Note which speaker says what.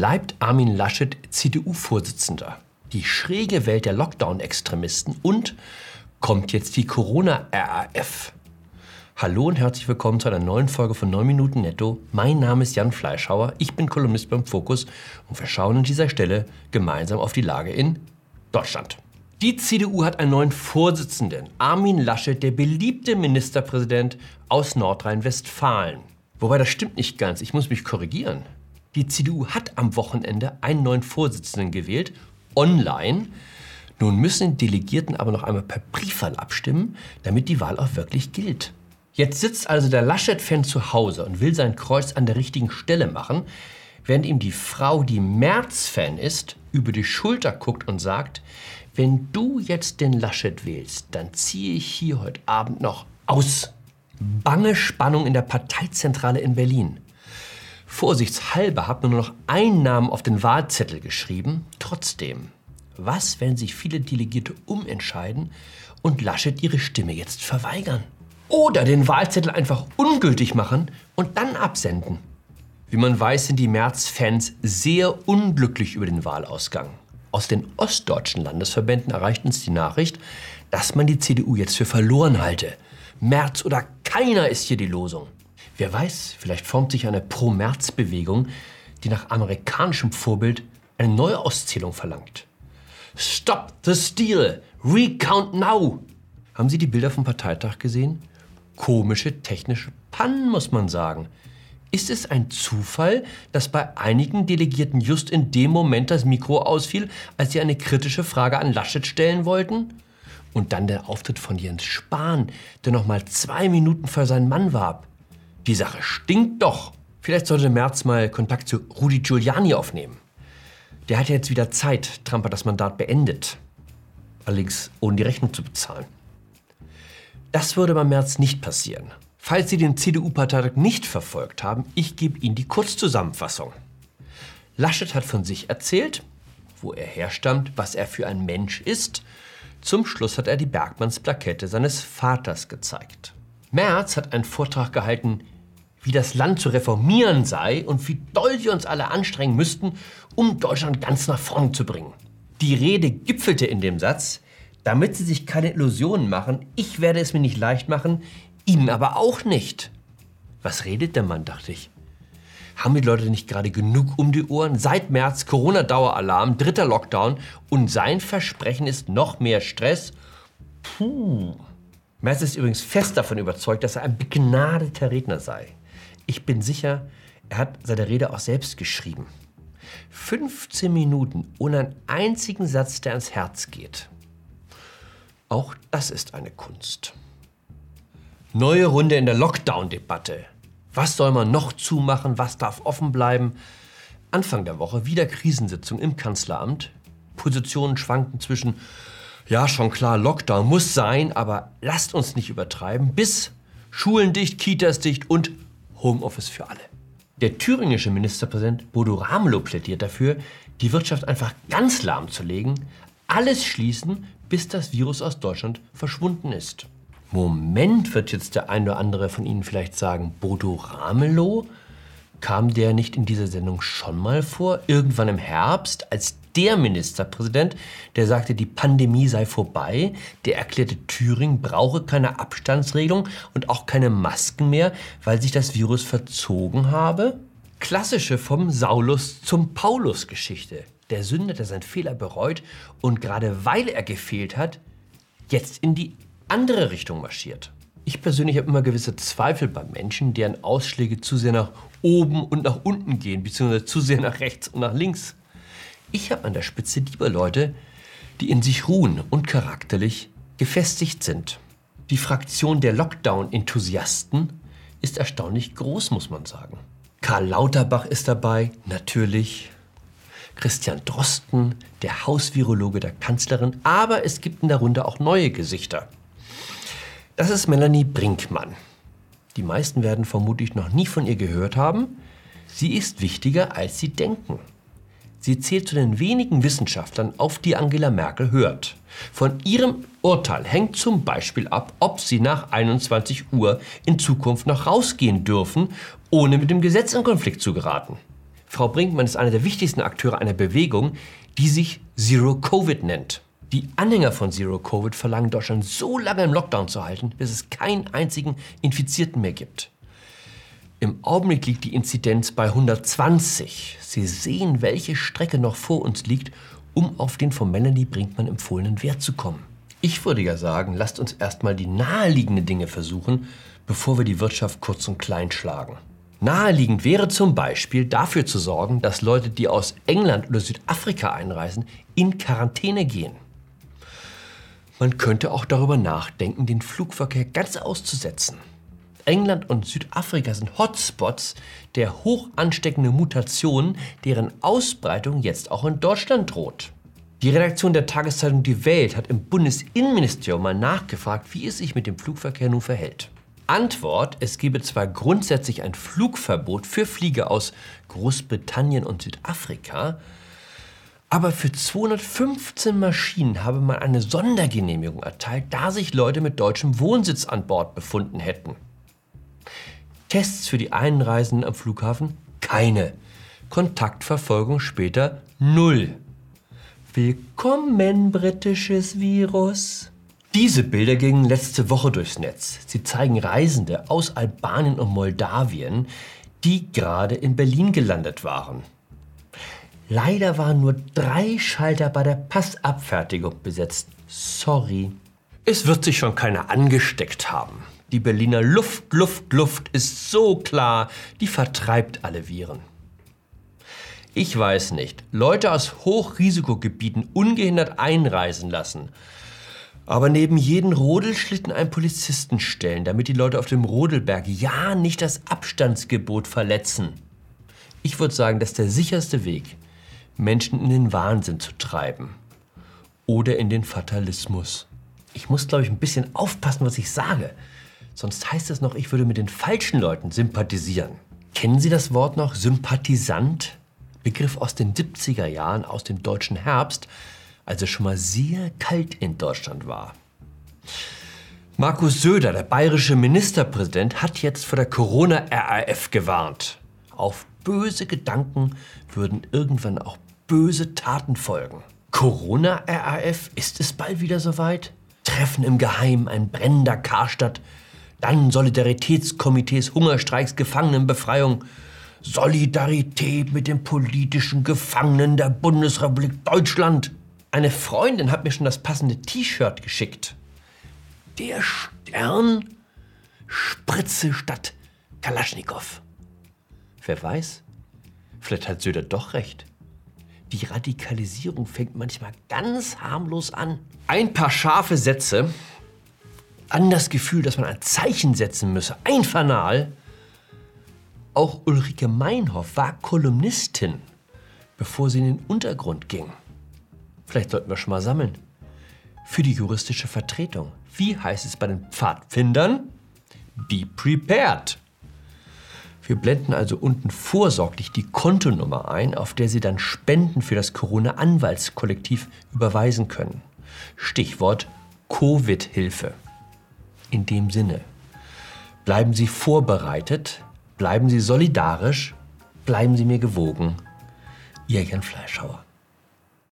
Speaker 1: Bleibt Armin Laschet CDU-Vorsitzender? Die schräge Welt der Lockdown-Extremisten und kommt jetzt die Corona-RAF? Hallo und herzlich willkommen zu einer neuen Folge von 9 Minuten Netto. Mein Name ist Jan Fleischhauer, ich bin Kolumnist beim Fokus und wir schauen an dieser Stelle gemeinsam auf die Lage in Deutschland. Die CDU hat einen neuen Vorsitzenden, Armin Laschet, der beliebte Ministerpräsident aus Nordrhein-Westfalen. Wobei das stimmt nicht ganz, ich muss mich korrigieren. Die CDU hat am Wochenende einen neuen Vorsitzenden gewählt, online. Nun müssen die Delegierten aber noch einmal per Briefwahl abstimmen, damit die Wahl auch wirklich gilt. Jetzt sitzt also der Laschet-Fan zu Hause und will sein Kreuz an der richtigen Stelle machen, während ihm die Frau, die Merz-Fan ist, über die Schulter guckt und sagt, wenn du jetzt den Laschet wählst, dann ziehe ich hier heute Abend noch aus. Bange Spannung in der Parteizentrale in Berlin. Vorsichtshalber hat man nur noch einen Namen auf den Wahlzettel geschrieben. Trotzdem, was, wenn sich viele Delegierte umentscheiden und Laschet ihre Stimme jetzt verweigern? Oder den Wahlzettel einfach ungültig machen und dann absenden? Wie man weiß, sind die März-Fans sehr unglücklich über den Wahlausgang. Aus den ostdeutschen Landesverbänden erreicht uns die Nachricht, dass man die CDU jetzt für verloren halte. März oder keiner ist hier die Losung. Wer weiß, vielleicht formt sich eine Pro-März-Bewegung, die nach amerikanischem Vorbild eine neue Auszählung verlangt. Stop the steal! Recount now! Haben Sie die Bilder vom Parteitag gesehen? Komische technische Pannen, muss man sagen. Ist es ein Zufall, dass bei einigen Delegierten just in dem Moment das Mikro ausfiel, als sie eine kritische Frage an Laschet stellen wollten? Und dann der Auftritt von Jens Spahn, der noch mal zwei Minuten für seinen Mann warb. Die Sache stinkt doch. Vielleicht sollte Merz mal Kontakt zu Rudi Giuliani aufnehmen. Der hat ja jetzt wieder Zeit. Trump hat das Mandat beendet. Allerdings ohne die Rechnung zu bezahlen. Das würde bei Merz nicht passieren. Falls Sie den CDU-Parteitag nicht verfolgt haben, ich gebe Ihnen die Kurzzusammenfassung. Laschet hat von sich erzählt, wo er herstammt, was er für ein Mensch ist. Zum Schluss hat er die Bergmannsplakette seines Vaters gezeigt. Merz hat einen Vortrag gehalten, wie das Land zu reformieren sei und wie doll wir uns alle anstrengen müssten, um Deutschland ganz nach vorn zu bringen. Die Rede gipfelte in dem Satz, damit Sie sich keine Illusionen machen, ich werde es mir nicht leicht machen, Ihnen aber auch nicht. Was redet der Mann, dachte ich. Haben die Leute nicht gerade genug um die Ohren? Seit März Corona-Daueralarm, dritter Lockdown und sein Versprechen ist noch mehr Stress? Puh. Merz ist übrigens fest davon überzeugt, dass er ein begnadeter Redner sei. Ich bin sicher, er hat seine Rede auch selbst geschrieben. 15 Minuten ohne einen einzigen Satz, der ans Herz geht. Auch das ist eine Kunst. Neue Runde in der Lockdown-Debatte. Was soll man noch zumachen? Was darf offen bleiben? Anfang der Woche wieder Krisensitzung im Kanzleramt. Positionen schwanken zwischen ja, schon klar, Lockdown muss sein, aber lasst uns nicht übertreiben. Bis Schulen dicht, Kitas dicht und Homeoffice für alle. Der thüringische Ministerpräsident Bodo Ramelow plädiert dafür, die Wirtschaft einfach ganz lahmzulegen, alles schließen, bis das Virus aus Deutschland verschwunden ist. Moment, wird jetzt der ein oder andere von Ihnen vielleicht sagen, Bodo Ramelow? Kam der nicht in dieser Sendung schon mal vor? Irgendwann im Herbst, als der Ministerpräsident, der sagte, die Pandemie sei vorbei, der erklärte, Thüringen brauche keine Abstandsregelung und auch keine Masken mehr, weil sich das Virus verzogen habe? Klassische vom Saulus zum Paulus Geschichte. Der Sünder, der seinen Fehler bereut und gerade weil er gefehlt hat, jetzt in die andere Richtung marschiert. Ich persönlich habe immer gewisse Zweifel bei Menschen, deren Ausschläge zu sehr nach oben und nach unten gehen, beziehungsweise zu sehr nach rechts und nach links. Ich habe an der Spitze lieber Leute, die in sich ruhen und charakterlich gefestigt sind. Die Fraktion der Lockdown-Enthusiasten ist erstaunlich groß, muss man sagen. Karl Lauterbach ist dabei, natürlich. Christian Drosten, der Hausvirologe der Kanzlerin, aber es gibt in der Runde auch neue Gesichter. Das ist Melanie Brinkmann. Die meisten werden vermutlich noch nie von ihr gehört haben. Sie ist wichtiger, als sie denken. Sie zählt zu den wenigen Wissenschaftlern, auf die Angela Merkel hört. Von ihrem Urteil hängt zum Beispiel ab, ob sie nach 21 Uhr in Zukunft noch rausgehen dürfen, ohne mit dem Gesetz in Konflikt zu geraten. Frau Brinkmann ist einer der wichtigsten Akteure einer Bewegung, die sich Zero Covid nennt. Die Anhänger von Zero Covid verlangen Deutschland so lange im Lockdown zu halten, bis es keinen einzigen Infizierten mehr gibt. Im Augenblick liegt die Inzidenz bei 120. Sie sehen, welche Strecke noch vor uns liegt, um auf den von Melanie Brinkmann empfohlenen Wert zu kommen. Ich würde ja sagen, lasst uns erstmal die naheliegenden Dinge versuchen, bevor wir die Wirtschaft kurz und klein schlagen. Naheliegend wäre zum Beispiel dafür zu sorgen, dass Leute, die aus England oder Südafrika einreisen, in Quarantäne gehen. Man könnte auch darüber nachdenken, den Flugverkehr ganz auszusetzen. England und Südafrika sind Hotspots der hoch ansteckenden Mutationen, deren Ausbreitung jetzt auch in Deutschland droht. Die Redaktion der Tageszeitung Die Welt hat im Bundesinnenministerium mal nachgefragt, wie es sich mit dem Flugverkehr nun verhält. Antwort, es gebe zwar grundsätzlich ein Flugverbot für Flieger aus Großbritannien und Südafrika, aber für 215 Maschinen habe man eine Sondergenehmigung erteilt, da sich Leute mit deutschem Wohnsitz an Bord befunden hätten. Tests für die Einreisenden am Flughafen? Keine. Kontaktverfolgung später? Null. Willkommen, britisches Virus. Diese Bilder gingen letzte Woche durchs Netz. Sie zeigen Reisende aus Albanien und Moldawien, die gerade in Berlin gelandet waren. Leider waren nur drei Schalter bei der Passabfertigung besetzt. Sorry. Es wird sich schon keiner angesteckt haben. Die Berliner Luft, Luft, Luft ist so klar, die vertreibt alle Viren. Ich weiß nicht, Leute aus Hochrisikogebieten ungehindert einreisen lassen aber neben jeden Rodelschlitten einen Polizisten stellen, damit die Leute auf dem Rodelberg ja nicht das Abstandsgebot verletzen. Ich würde sagen, das ist der sicherste Weg, Menschen in den Wahnsinn zu treiben. Oder in den Fatalismus. Ich muss, glaube ich, ein bisschen aufpassen, was ich sage. Sonst heißt es noch, ich würde mit den falschen Leuten sympathisieren. Kennen Sie das Wort noch? Sympathisant? Begriff aus den 70er Jahren, aus dem deutschen Herbst, als es schon mal sehr kalt in Deutschland war. Markus Söder, der bayerische Ministerpräsident, hat jetzt vor der Corona-RAF gewarnt. Auf böse Gedanken würden irgendwann auch böse Taten folgen. Corona-RAF, ist es bald wieder soweit? Treffen im Geheimen, ein brennender Karstadt, dann Solidaritätskomitees, Hungerstreiks, Gefangenenbefreiung, Solidarität mit den politischen Gefangenen der Bundesrepublik Deutschland. Eine Freundin hat mir schon das passende T-Shirt geschickt. Der Stern Spritze statt Kalaschnikow. Wer weiß, vielleicht hat Söder doch recht. Die Radikalisierung fängt manchmal ganz harmlos an. Ein paar scharfe Sätze, an das Gefühl, dass man ein Zeichen setzen müsse, ein Fanal. Auch Ulrike Meinhoff war Kolumnistin, bevor sie in den Untergrund ging. Vielleicht sollten wir schon mal sammeln. Für die juristische Vertretung. Wie heißt es bei den Pfadfindern? Be prepared. Wir blenden also unten vorsorglich die Kontonummer ein, auf der Sie dann Spenden für das Corona-Anwaltskollektiv überweisen können. Stichwort Covid-Hilfe. In dem Sinne, bleiben Sie vorbereitet, bleiben Sie solidarisch, bleiben Sie mir gewogen. Ihr Jan Fleischhauer.